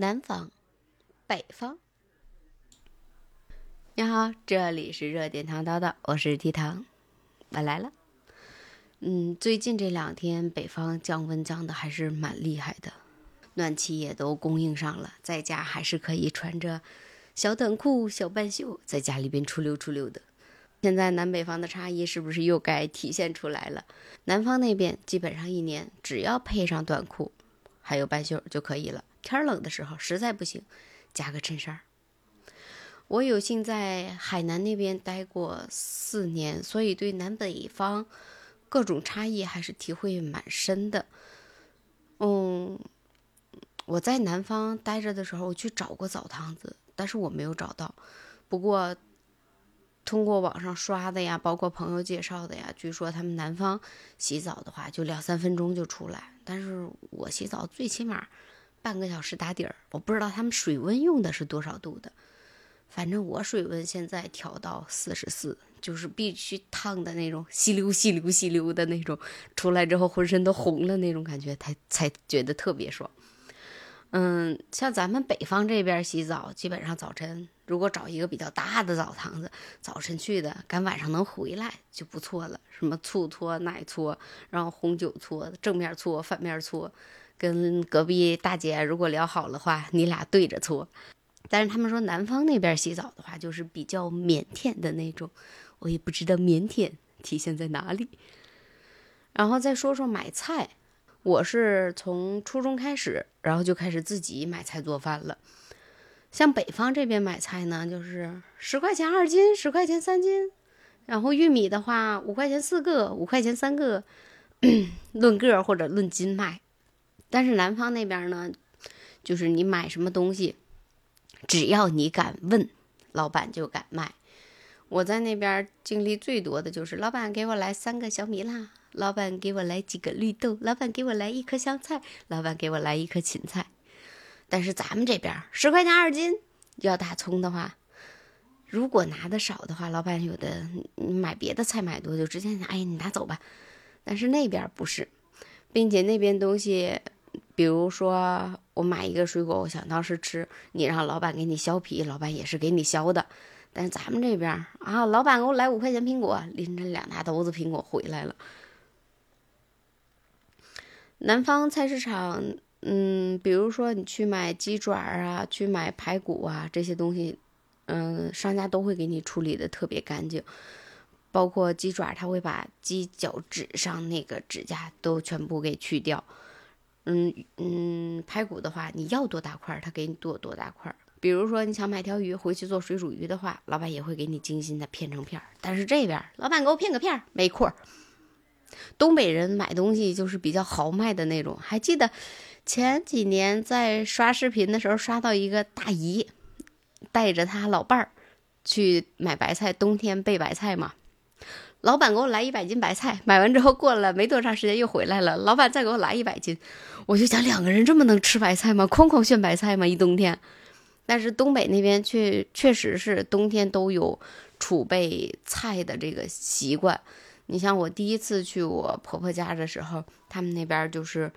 南方、北方。你好，这里是热点糖叨叨，我是提糖，我来了。嗯，最近这两天北方降温降的还是蛮厉害的，暖气也都供应上了，在家还是可以穿着小短裤、小半袖在家里边出溜出溜的。现在南北方的差异是不是又该体现出来了？南方那边基本上一年只要配上短裤，还有半袖就可以了。天冷的时候实在不行，加个衬衫。我有幸在海南那边待过四年，所以对南北方各种差异还是体会蛮深的。嗯，我在南方待着的时候，我去找过澡堂子，但是我没有找到。不过。通过网上刷的呀，包括朋友介绍的呀，据说他们南方洗澡的话就两三分钟就出来，但是我洗澡最起码半个小时打底儿。我不知道他们水温用的是多少度的，反正我水温现在调到四十四，就是必须烫的那种，吸溜吸溜吸溜的那种，出来之后浑身都红了那种感觉，才才觉得特别爽。嗯，像咱们北方这边洗澡，基本上早晨如果找一个比较大的澡堂子，早晨去的，赶晚上能回来就不错了。什么醋搓、奶搓，然后红酒搓，正面搓、反面搓，跟隔壁大姐如果聊好的话，你俩对着搓。但是他们说南方那边洗澡的话，就是比较腼腆的那种，我也不知道腼腆体现在哪里。然后再说说买菜。我是从初中开始，然后就开始自己买菜做饭了。像北方这边买菜呢，就是十块钱二斤，十块钱三斤。然后玉米的话，五块钱四个，五块钱三个，论个或者论斤卖。但是南方那边呢，就是你买什么东西，只要你敢问，老板就敢卖。我在那边经历最多的就是，老板给我来三个小米辣。老板给我来几个绿豆，老板给我来一颗香菜，老板给我来一颗芹菜。但是咱们这边十块钱二斤，要大葱的话，如果拿的少的话，老板有的买别的菜买多就直接拿，哎，你拿走吧。但是那边不是，并且那边东西，比如说我买一个水果，我想当时吃，你让老板给你削皮，老板也是给你削的。但是咱们这边啊，老板给我来五块钱苹果，拎着两大兜子苹果回来了。南方菜市场，嗯，比如说你去买鸡爪啊，去买排骨啊这些东西，嗯，商家都会给你处理的特别干净，包括鸡爪，他会把鸡脚趾上那个指甲都全部给去掉，嗯嗯，排骨的话，你要多大块，他给你剁多大块。比如说你想买条鱼回去做水煮鱼的话，老板也会给你精心的片成片儿。但是这边老板给我片个片儿没块儿。东北人买东西就是比较豪迈的那种。还记得前几年在刷视频的时候，刷到一个大姨带着他老伴儿去买白菜，冬天备白菜嘛。老板给我来一百斤白菜，买完之后过了没多长时间又回来了，老板再给我来一百斤。我就想，两个人这么能吃白菜吗？哐哐炫白菜吗？一冬天。但是东北那边确确实是冬天都有储备菜的这个习惯。你像我第一次去我婆婆家的时候，他们那边就是，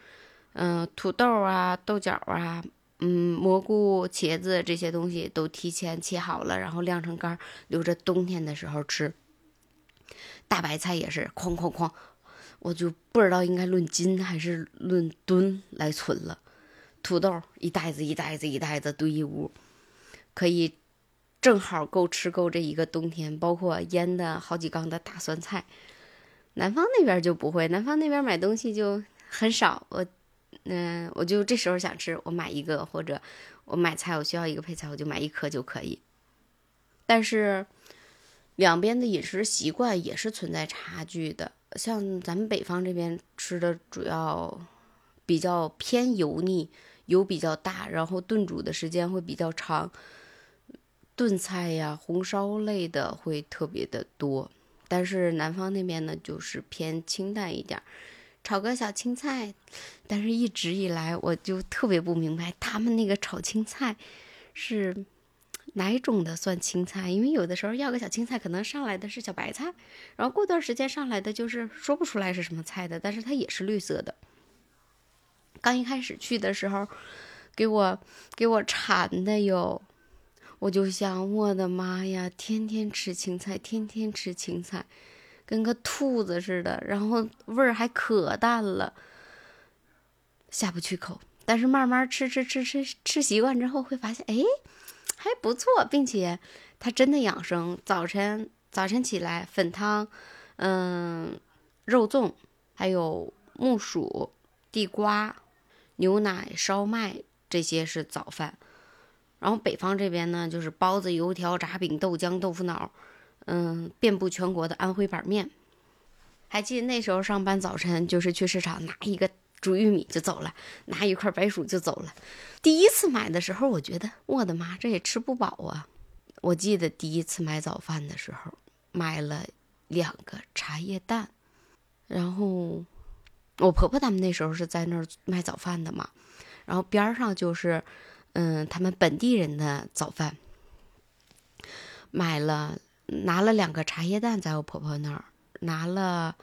嗯，土豆啊、豆角啊、嗯、蘑菇、茄子这些东西都提前切好了，然后晾成干，留着冬天的时候吃。大白菜也是哐哐哐，我就不知道应该论斤还是论吨来存了。土豆一袋子一袋子一袋子堆一屋，可以正好够吃够这一个冬天，包括腌的好几缸的大酸菜。南方那边就不会，南方那边买东西就很少。我，嗯，我就这时候想吃，我买一个，或者我买菜，我需要一个配菜，我就买一颗就可以。但是两边的饮食习惯也是存在差距的。像咱们北方这边吃的主要比较偏油腻，油比较大，然后炖煮的时间会比较长，炖菜呀、红烧类的会特别的多。但是南方那边呢，就是偏清淡一点，炒个小青菜。但是一直以来，我就特别不明白他们那个炒青菜是哪种的算青菜，因为有的时候要个小青菜，可能上来的是小白菜，然后过段时间上来的就是说不出来是什么菜的，但是它也是绿色的。刚一开始去的时候，给我给我馋的哟。我就想，我的妈呀，天天吃青菜，天天吃青菜，跟个兔子似的，然后味儿还可淡了，下不去口。但是慢慢吃吃吃吃吃习惯之后，会发现，哎，还不错，并且它真的养生。早晨早晨起来，粉汤，嗯，肉粽，还有木薯、地瓜、牛奶、烧麦，这些是早饭。然后北方这边呢，就是包子、油条、炸饼、豆浆、豆腐脑，嗯，遍布全国的安徽板面。还记得那时候上班早晨，就是去市场拿一个煮玉米就走了，拿一块白薯就走了。第一次买的时候，我觉得我的妈，这也吃不饱啊！我记得第一次买早饭的时候，买了两个茶叶蛋，然后我婆婆他们那时候是在那儿卖早饭的嘛，然后边上就是。嗯，他们本地人的早饭，买了拿了两个茶叶蛋，在我婆婆那儿拿了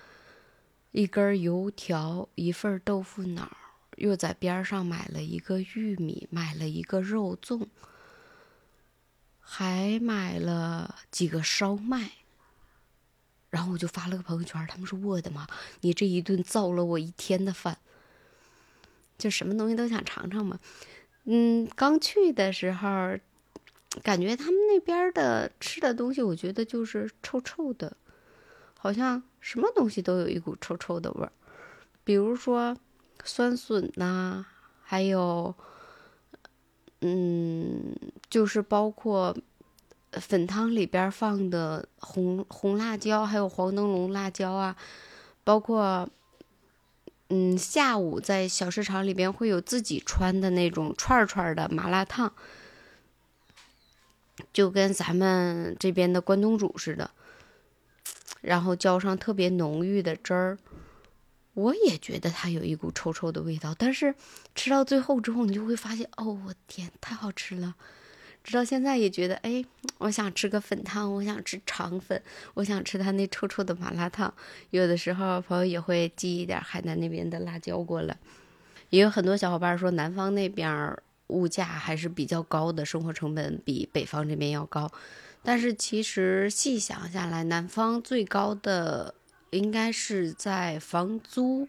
一根油条，一份豆腐脑，又在边上买了一个玉米，买了一个肉粽，还买了几个烧麦。然后我就发了个朋友圈，他们说：“我的妈，你这一顿造了我一天的饭。”就什么东西都想尝尝嘛。嗯，刚去的时候，感觉他们那边的吃的东西，我觉得就是臭臭的，好像什么东西都有一股臭臭的味儿。比如说酸笋呐，还有，嗯，就是包括粉汤里边放的红红辣椒，还有黄灯笼辣椒啊，包括。嗯，下午在小市场里边会有自己穿的那种串串的麻辣烫，就跟咱们这边的关东煮似的，然后浇上特别浓郁的汁儿。我也觉得它有一股臭臭的味道，但是吃到最后之后，你就会发现，哦，我天，太好吃了。直到现在也觉得，哎，我想吃个粉汤，我想吃肠粉，我想吃他那臭臭的麻辣烫。有的时候朋友也会寄一点海南那边的辣椒过来。也有很多小伙伴说，南方那边物价还是比较高的，生活成本比北方这边要高。但是其实细想下来，南方最高的应该是在房租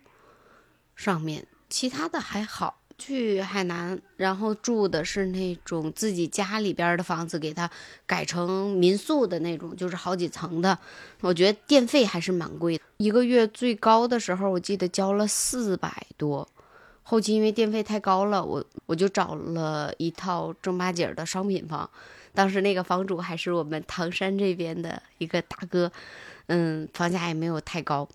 上面，其他的还好。去海南，然后住的是那种自己家里边的房子，给它改成民宿的那种，就是好几层的。我觉得电费还是蛮贵的，一个月最高的时候我记得交了四百多。后期因为电费太高了，我我就找了一套正八经的商品房。当时那个房主还是我们唐山这边的一个大哥，嗯，房价也没有太高，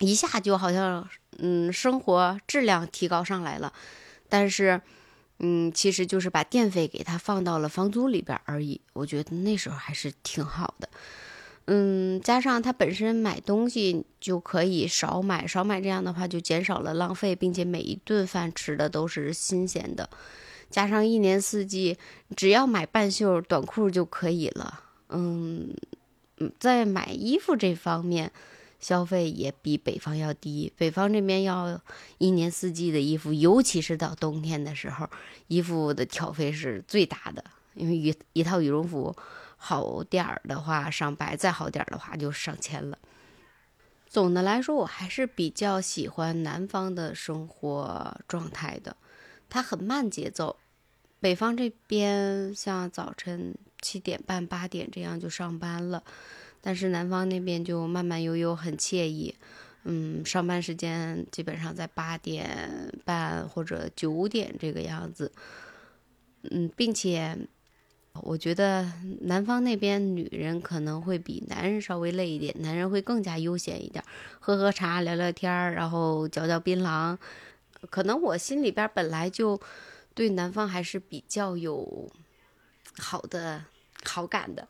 一下就好像。嗯，生活质量提高上来了，但是，嗯，其实就是把电费给它放到了房租里边而已。我觉得那时候还是挺好的。嗯，加上他本身买东西就可以少买，少买这样的话就减少了浪费，并且每一顿饭吃的都是新鲜的。加上一年四季只要买半袖短裤就可以了。嗯嗯，在买衣服这方面。消费也比北方要低，北方这边要一年四季的衣服，尤其是到冬天的时候，衣服的挑费是最大的。因为一一套羽绒服好点儿的话上百，再好点儿的话就上千了。总的来说，我还是比较喜欢南方的生活状态的，它很慢节奏。北方这边像早晨七点半、八点这样就上班了。但是南方那边就慢慢悠悠，很惬意。嗯，上班时间基本上在八点半或者九点这个样子。嗯，并且我觉得南方那边女人可能会比男人稍微累一点，男人会更加悠闲一点，喝喝茶，聊聊天儿，然后嚼嚼槟榔。可能我心里边本来就对南方还是比较有好的好感的。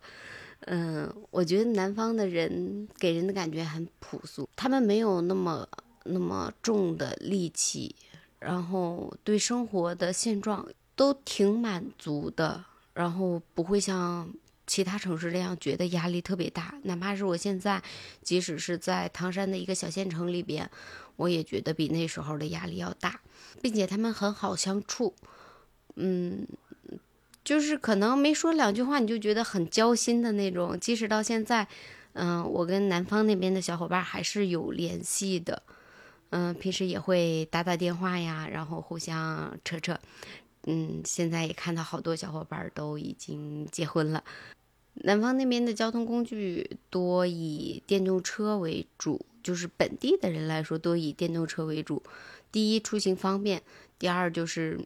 嗯，我觉得南方的人给人的感觉很朴素，他们没有那么那么重的戾气，然后对生活的现状都挺满足的，然后不会像其他城市那样觉得压力特别大。哪怕是我现在，即使是在唐山的一个小县城里边，我也觉得比那时候的压力要大，并且他们很好相处。嗯，就是可能没说两句话你就觉得很交心的那种。即使到现在，嗯，我跟南方那边的小伙伴还是有联系的，嗯，平时也会打打电话呀，然后互相扯扯。嗯，现在也看到好多小伙伴都已经结婚了。南方那边的交通工具多以电动车为主，就是本地的人来说多以电动车为主。第一，出行方便；第二，就是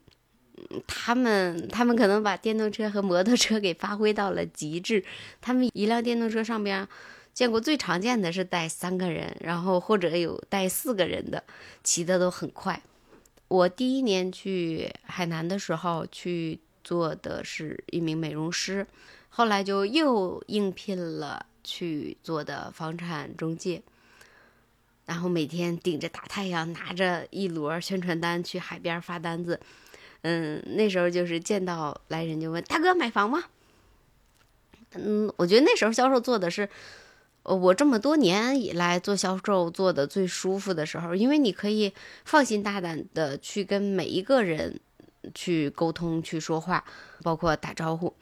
他们他们可能把电动车和摩托车给发挥到了极致。他们一辆电动车上边见过最常见的是带三个人，然后或者有带四个人的，骑的都很快。我第一年去海南的时候，去做的是一名美容师。后来就又应聘了去做的房产中介，然后每天顶着大太阳，拿着一摞宣传单去海边发单子。嗯，那时候就是见到来人就问大哥买房吗？嗯，我觉得那时候销售做的是，我这么多年以来做销售做的最舒服的时候，因为你可以放心大胆的去跟每一个人去沟通、去说话，包括打招呼。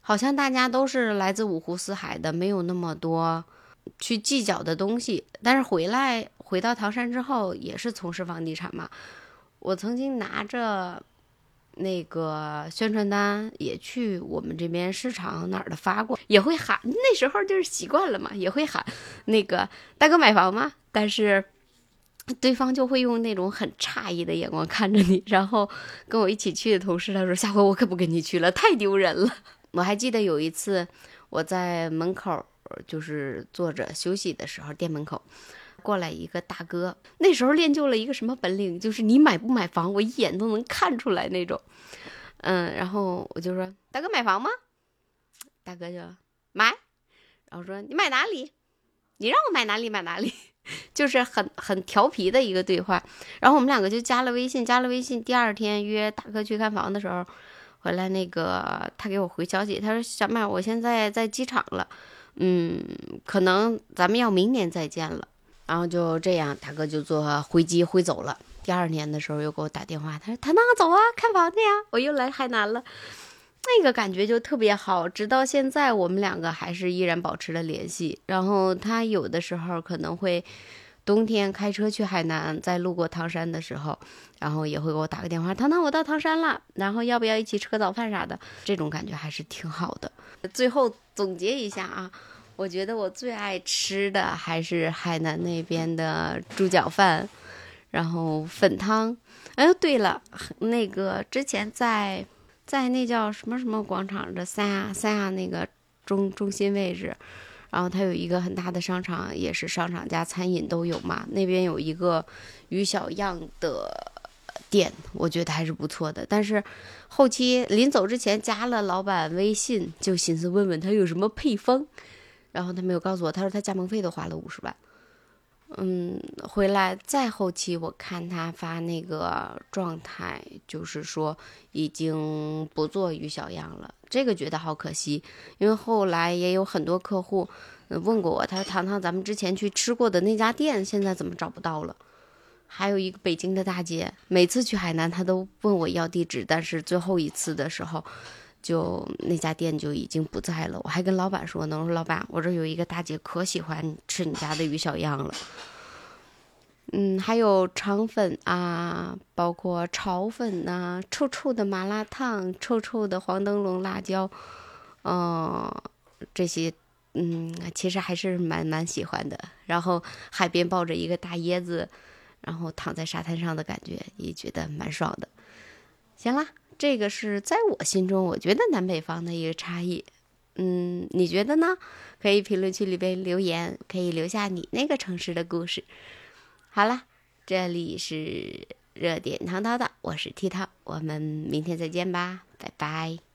好像大家都是来自五湖四海的，没有那么多去计较的东西。但是回来回到唐山之后，也是从事房地产嘛。我曾经拿着那个宣传单，也去我们这边市场哪儿的发过，也会喊。那时候就是习惯了嘛，也会喊那个大哥买房吗？但是对方就会用那种很诧异的眼光看着你。然后跟我一起去的同事他说：“下回我可不跟你去了，太丢人了。”我还记得有一次，我在门口就是坐着休息的时候，店门口过来一个大哥。那时候练就了一个什么本领，就是你买不买房，我一眼都能看出来那种。嗯，然后我就说：“大哥买房吗？”大哥就买，然后说：“你买哪里？你让我买哪里买哪里。”就是很很调皮的一个对话。然后我们两个就加了微信，加了微信。第二天约大哥去看房的时候。回来那个，他给我回消息，他说：“小麦，我现在在机场了，嗯，可能咱们要明年再见了。”然后就这样，大哥就坐飞机飞走了。第二年的时候又给我打电话，他说：“他那走啊，看房子呀。”我又来海南了，那个感觉就特别好。直到现在，我们两个还是依然保持了联系。然后他有的时候可能会。冬天开车去海南，在路过唐山的时候，然后也会给我打个电话，糖糖，我到唐山了，然后要不要一起吃个早饭啥的？这种感觉还是挺好的。最后总结一下啊，我觉得我最爱吃的还是海南那边的猪脚饭，然后粉汤。哎，对了，那个之前在在那叫什么什么广场的三亚三亚那个中中心位置。然后它有一个很大的商场，也是商场加餐饮都有嘛。那边有一个于小样的店，我觉得还是不错的。但是后期临走之前加了老板微信，就寻思问问他有什么配方，然后他没有告诉我，他说他加盟费都花了五十万。嗯，回来再后期我看他发那个状态，就是说已经不做于小样了。这个觉得好可惜，因为后来也有很多客户问过我，他说：“糖糖，咱们之前去吃过的那家店，现在怎么找不到了？”还有一个北京的大姐，每次去海南，她都问我要地址，但是最后一次的时候，就那家店就已经不在了。我还跟老板说呢，我说：“老板，我这有一个大姐可喜欢吃你家的鱼小样了。”嗯，还有肠粉啊，包括炒粉呐，臭臭的麻辣烫，臭臭的黄灯笼辣椒，嗯，这些，嗯，其实还是蛮蛮喜欢的。然后海边抱着一个大椰子，然后躺在沙滩上的感觉，也觉得蛮爽的。行啦，这个是在我心中，我觉得南北方的一个差异。嗯，你觉得呢？可以评论区里边留言，可以留下你那个城市的故事。好了，这里是热点糖叨叨，我是 T 糖，我们明天再见吧，拜拜。